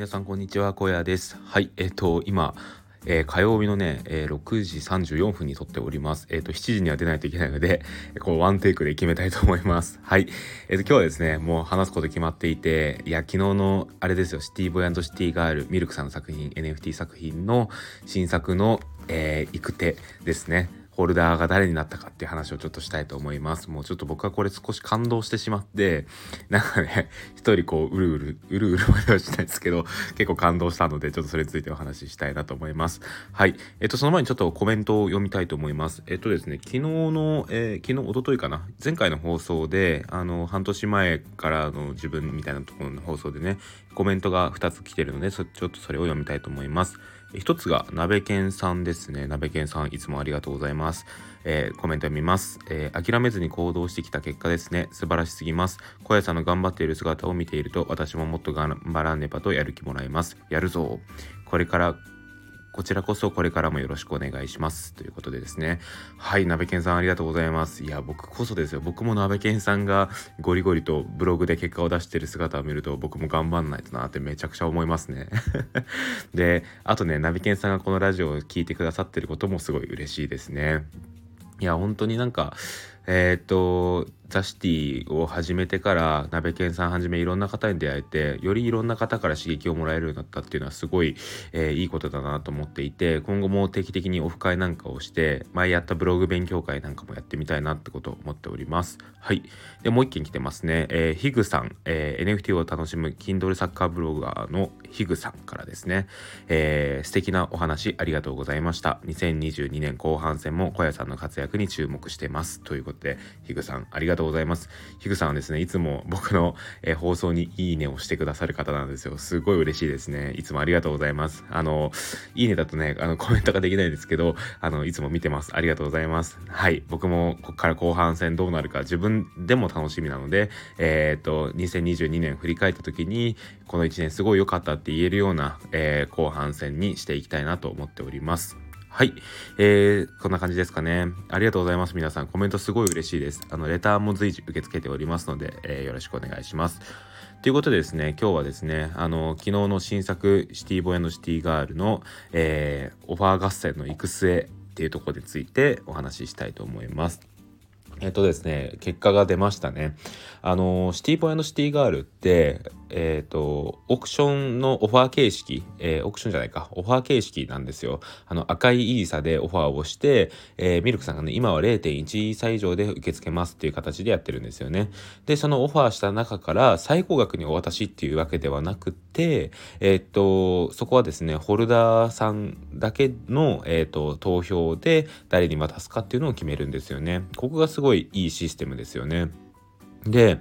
皆さんこんにちは、小屋です。はい、えっ、ー、と、今、えー、火曜日のね、えー、6時34分に撮っております。えっ、ー、と、7時には出ないといけないので、こう、ワンテイクで決めたいと思います。はい。えっ、と、今日はですね、もう話すこと決まっていて、いや、昨日の、あれですよ、シティボーイシティガール、ミルクさんの作品、NFT 作品の新作の、えー、行く手ですね。ホルダーが誰になったかっていう話をちょっとしたいと思います。もうちょっと僕はこれ少し感動してしまって、なんかね、一人こう、うるうる、うるうるまではしないですけど、結構感動したので、ちょっとそれについてお話ししたいなと思います。はい。えっと、その前にちょっとコメントを読みたいと思います。えっとですね、昨日の、えー、昨日、おとといかな、前回の放送で、あの、半年前からの自分みたいなところの放送でね、コメントが2つ来てるので、ちょっとそれを読みたいと思います。一つが、鍋犬さんですね。鍋犬さん、いつもありがとうございます。えー、コメントを見ます、えー、諦めずに行動してきた結果ですね。素晴らしすぎます。小屋さんの頑張っている姿を見ていると、私ももっと頑張らねばとやる気もらえます。やるぞ。これからこちらこそこれからもよろしくお願いします。ということでですね。はい、鍋健さんありがとうございます。いや、僕こそですよ。僕も鍋健さんがゴリゴリとブログで結果を出してる姿を見ると僕も頑張んないとなってめちゃくちゃ思いますね。で、あとね、鍋健さんがこのラジオを聴いてくださってることもすごい嬉しいですね。いや、本当になんか、えっ、と、ザ・シティを始めてから鍋犬さんはじめいろんな方に出会えてよりいろんな方から刺激をもらえるようになったっていうのはすごい、えー、いいことだなと思っていて今後も定期的にオフ会なんかをして前やったブログ勉強会なんかもやってみたいなってことを思っております。はい。でもう一件来てますね、えー、ヒグさん、えー、NFT を楽しむ Kindle サッカーブロガーのヒグさんからですね、えー、素敵なお話ありがとうございました。2022年後半戦も小屋さんの活躍に注目してます。ということでヒグさんありがとうとうございます。ヒグさんはですね、いつも僕の、えー、放送にいいねをしてくださる方なんですよ。すごい嬉しいですね。いつもありがとうございます。あの、いいねだとね、あの、コメントができないですけど、あの、いつも見てます。ありがとうございます。はい。僕もここから後半戦どうなるか自分でも楽しみなので、えっ、と、2022年振り返った時に、この1年すごい良かったって言えるような、えー、後半戦にしていきたいなと思っております。はい。えー、こんな感じですかね。ありがとうございます。皆さん、コメントすごい嬉しいです。あの、レターも随時受け付けておりますので、えー、よろしくお願いします。ということでですね、今日はですね、あの、昨日の新作、シティボーイシティガールの、えー、オファー合戦の行く末っていうところについてお話ししたいと思います。えっとですね、結果が出ましたね。あの、シティボーイシティガールって、えっ、ー、と、オークションのオファー形式、えー、オークションじゃないか、オファー形式なんですよ。あの、赤いイーサでオファーをして、えー、ミルクさんがね、今は0.1イーサ以上で受け付けますっていう形でやってるんですよね。で、そのオファーした中から最高額にお渡しっていうわけではなくて、えっ、と、そこはですね、ホルダーさんだけの、えっ、と、投票で誰に渡すかっていうのを決めるんですよね。ここがすごいいいシステムですよね。で、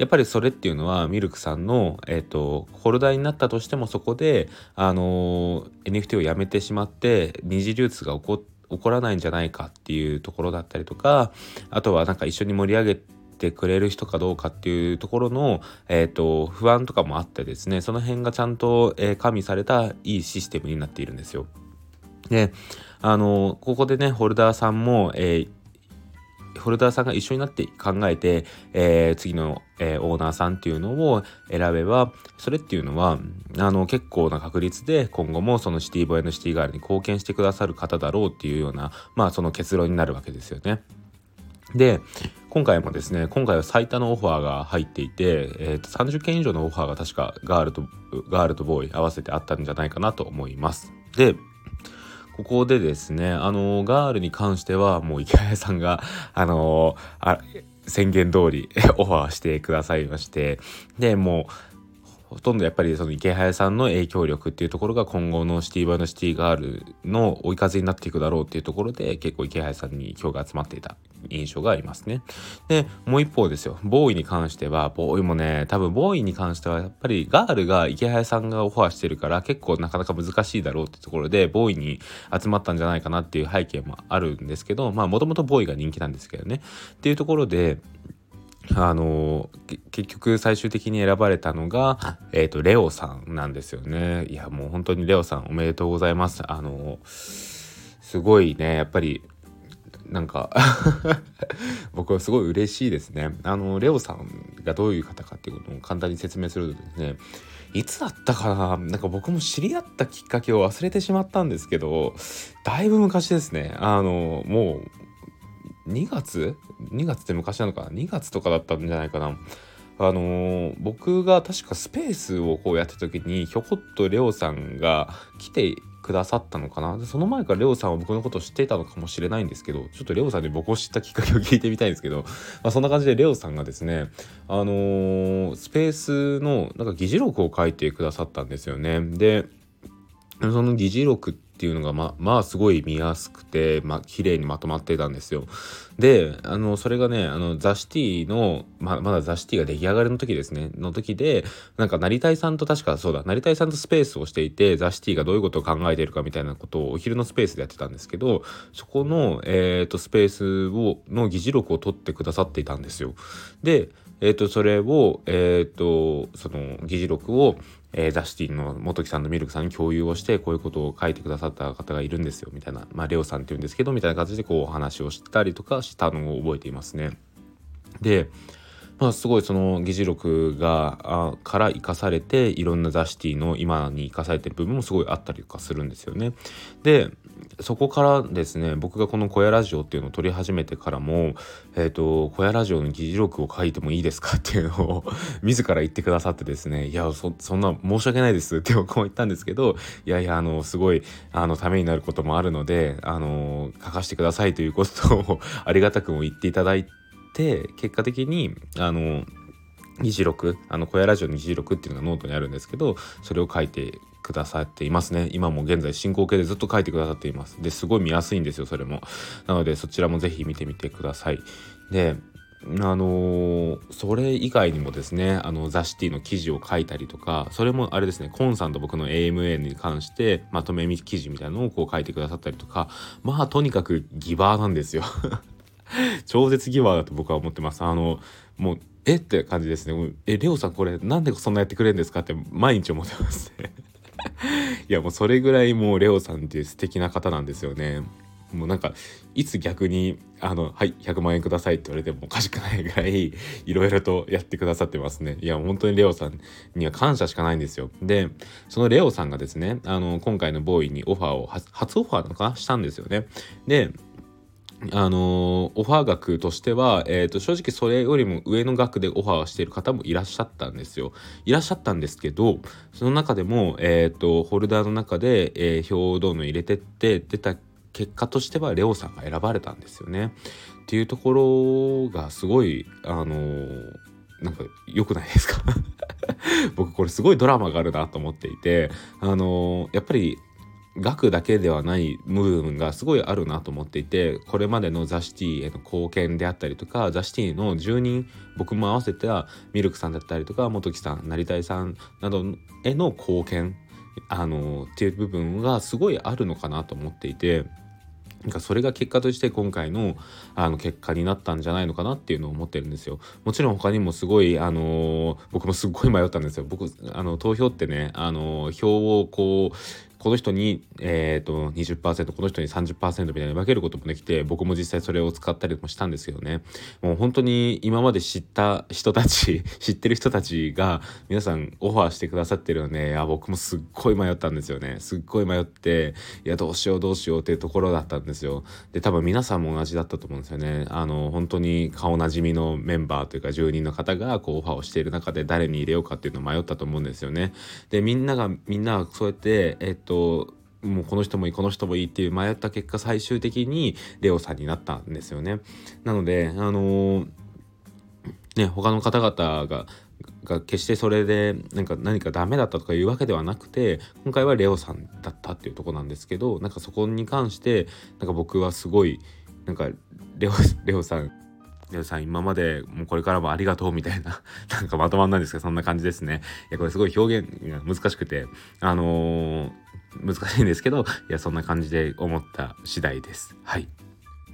やっぱりそれっていうのはミルクさんの、えーと、ホルダーになったとしてもそこで、あのー、NFT をやめてしまって二次流通が起こ起こらないんじゃないかっていうところだったりとかあとはなんか一緒に盛り上げてくれる人かどうかっていうところの、えーと、不安とかもあってですねその辺がちゃんと、えー、加味されたいいシステムになっているんですよ。であのここでねホルダーさんも、えーホルダーさんが一緒になって考えて、えー、次の、えー、オーナーさんっていうのを選べば、それっていうのは、あの、結構な確率で今後もそのシティボーイのシティガールに貢献してくださる方だろうっていうような、まあその結論になるわけですよね。で、今回もですね、今回は最多のオファーが入っていて、えー、と30件以上のオファーが確かガールと、ガールとボーイ合わせてあったんじゃないかなと思います。で、ここでですね、あの、ガールに関しては、もう池谷さんが、あのあ宣言通り オファーしてくださいまして、で、もう、ほとんどやっぱりその池早さんの影響力っていうところが今後のシティバイのシティガールの追い風になっていくだろうっていうところで結構池早さんに票が集まっていた印象がありますね。で、もう一方ですよ。ボーイに関しては、ボーイもね、多分ボーイに関してはやっぱりガールが池早さんがオファーしてるから結構なかなか難しいだろうってところでボーイに集まったんじゃないかなっていう背景もあるんですけど、まあもともとボーイが人気なんですけどね。っていうところで、あの結局最終的に選ばれたのが、えーと、レオさんなんですよね。いやもう本当にレオさんおめでとうございます。あのすごいねやっぱりなんか 僕はすごい嬉しいですね。あのレオさんがどういう方かっていうことを簡単に説明するとですねいつだったかななんか僕も知り合ったきっかけを忘れてしまったんですけどだいぶ昔ですね。あのもう2月 ?2 月って昔なのかな ?2 月とかだったんじゃないかなあのー、僕が確かスペースをこうやった時にひょこっとレオさんが来てくださったのかな？でその前からレオさんは僕のことを知っていたのかもしれないんですけどちょっとレオさんに僕を知ったきっかけを聞いてみたいんですけど、まあ、そんな感じでレオさんがですねあのー、スペースのなんか議事録を書いてくださったんですよねでその議事録っていうのがままあすごい見やすくてまあ綺麗にまとまってたんですよ。であのそれがねあのザ・シティのままだザ・シティが出来上がりの時ですねの時でなんか成田さんと確かそうだ成田さんとスペースをしていてザ・シティがどういうことを考えているかみたいなことをお昼のスペースでやってたんですけどそこの、えーと、スペースをの議事録を取ってくださっていたんですよ。でえーと、それを、えーとその議事録をえー、ダ・シティの元木さんとミルクさんに共有をしてこういうことを書いてくださった方がいるんですよみたいな、まあ、レオさんって言うんですけどみたいな形でこうお話をしたりとかしたのを覚えていますね。でまあ、すごいその議事録があから生かされていろんなザ・シティの今に生かされてる部分もすごいあったりとかするんですよね。でそこからですね僕がこの「小屋ラジオ」っていうのを撮り始めてからも「えーと、小屋ラジオの議事録を書いてもいいですか?」っていうのを 自ら言ってくださってですね「いやそそんな申し訳ないです」って僕も言ったんですけどいやいやあのすごいあのためになることもあるのであの書かせてくださいということを ありがたくも言っていただいて。て結果的にあの議事録あの小屋ラジオの議事録っていうのがノートにあるんですけどそれを書いてくださっていますね。今も現在進行形でずっと書いてくださっています。ですごい見やすいんですよそれも。なのでそちらもぜひ見てみてください。であのー、それ以外にもですねあのザ・シティの記事を書いたりとかそれもあれですねコンさんと僕の AMA に関してまとめ記事みたいなのをこう書いてくださったりとかまあとにかくギバーなんですよ。超絶ギバーだと僕は思ってます。あの、もう、え？って感じですね。え、レオさんこれなんでそんなやってくれるんですかって毎日思ってますね。いやもうそれぐらいもうレオさんって素敵な方なんですよね。もうなんかいつ逆に「あのはい100万円ください」って言われてもおかしくないぐらいいろいろとやってくださってますねいや本当にレオさんには感謝しかないんですよでそのレオさんがですねあの今回のボーイにオファーを初オファーなのかな？したんですよねであのオファー額としては、えーと、正直それよりも上の額でオファーしている方もいらっしゃったんですよ。いらっしゃったんですけどその中でも、えーと、ホルダーの中で、えー、表をどんどん入れてって出た結果としてはレオさんが選ばれたんですよね。っていうところがすごいあの、なんか良くないですか？僕これすごいドラマがあるなと思っていてあの、やっぱり額だけではない部分がすごいあるなと思っていてこれまでのザ・シティへの貢献であったりとかザ・シティの住人僕も合わせてはミルクさんだったりとか元木さん成田さんなどへの貢献あのっていう部分がすごいあるのかなと思っていて。なんかそれが結果として今回のあの結果になったんじゃないのかなっていうのを思ってるんですよ。もちろん他にもすごい、あのー、僕もすっごい迷ったんですよ。僕、あの、投票ってね、あのー、票をこう、この人に、えーと、20%この人に30%みたいに分けることもできて僕も実際それを使ったりもしたんですけどね。もう本当に今まで知った人たち 知ってる人たちが皆さんオファーしてくださってるので、ね、僕もすっごい迷ったんですよね。すっごい迷っていやどうしようどうしようっていうところだったんですよ。で多分皆さんも同じだったと思うんですよね。あの本当に顔なじみのメンバーというか住人の方がこうオファーをしている中で誰に入れようかっていうのを迷ったと思うんですよね。でみんながみんなそうやってえっとともうこの人もいいこの人もいいっていう迷った結果最終的にレオさんになったんですよね。なのであのー、ね他の方々がが決してそれでなんか何かダメだったとかいうわけではなくて今回はレオさんだったっていうとこなんですけどなんかそこに関してなんか僕はすごいなんかレオレオさんレオさん今までもうこれからもありがとうみたいな なんかまとまんないんですけどそんな感じですねいやこれすごい表現が難しくてあのー難しいんですけどいやそんな感じで思った次第です。はい。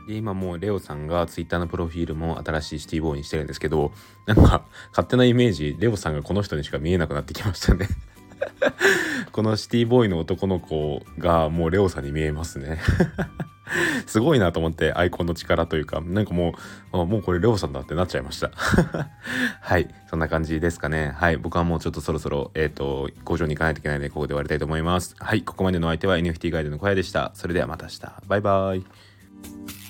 で今もうレオさんがツイッターのプロフィールも新しいシティボーイにしてるんですけどなんか勝手なイメージレオさんがこの人にしか見えなくなってきましたね。このシティボーイの男の子がもうレオさんに見えますね。すごいなと思ってアイコンの力というかなんかもうもうこれレオさんだってなっちゃいました。はいそんな感じですかね。はい僕はもうちょっとそろそろえっ、ー、と工場に行かないといけないのでここで終わりたいと思います。はいここまでの相手は NFT ガイドの小屋でした。それではまた明日。バイバイ。